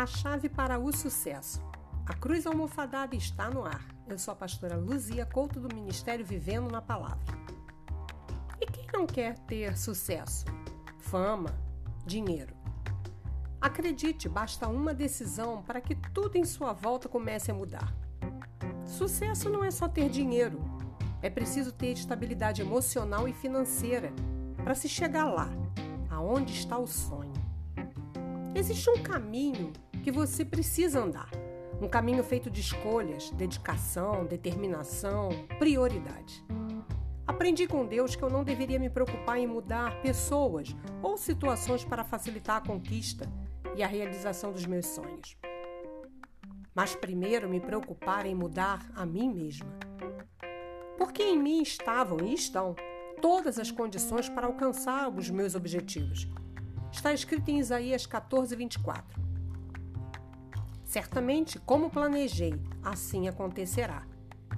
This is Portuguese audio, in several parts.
A chave para o sucesso. A cruz almofadada está no ar. Eu sou a pastora Luzia Couto do Ministério Vivendo na Palavra. E quem não quer ter sucesso? Fama, dinheiro. Acredite, basta uma decisão para que tudo em sua volta comece a mudar. Sucesso não é só ter dinheiro, é preciso ter estabilidade emocional e financeira para se chegar lá, aonde está o sonho. Existe um caminho que você precisa andar. Um caminho feito de escolhas, dedicação, determinação, prioridade. Aprendi com Deus que eu não deveria me preocupar em mudar pessoas ou situações para facilitar a conquista e a realização dos meus sonhos. Mas primeiro me preocupar em mudar a mim mesma. Porque em mim estavam e estão todas as condições para alcançar os meus objetivos Está escrito em Isaías 14, 24. Certamente, como planejei, assim acontecerá,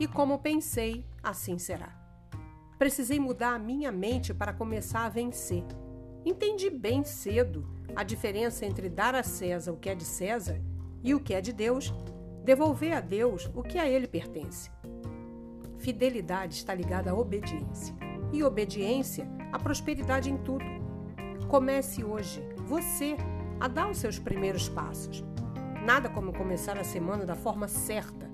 e como pensei, assim será. Precisei mudar a minha mente para começar a vencer. Entendi bem cedo a diferença entre dar a César o que é de César e o que é de Deus, devolver a Deus o que a ele pertence. Fidelidade está ligada à obediência, e obediência à prosperidade em tudo. Comece hoje, você, a dar os seus primeiros passos. Nada como começar a semana da forma certa,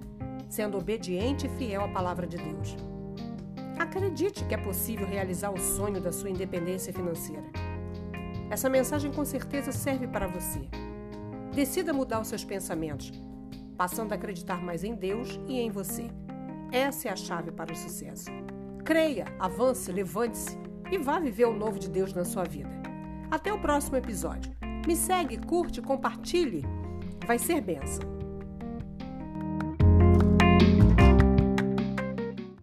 sendo obediente e fiel à palavra de Deus. Acredite que é possível realizar o sonho da sua independência financeira. Essa mensagem com certeza serve para você. Decida mudar os seus pensamentos, passando a acreditar mais em Deus e em você. Essa é a chave para o sucesso. Creia, avance, levante-se e vá viver o novo de Deus na sua vida. Até o próximo episódio. Me segue, curte, compartilhe. Vai ser benção.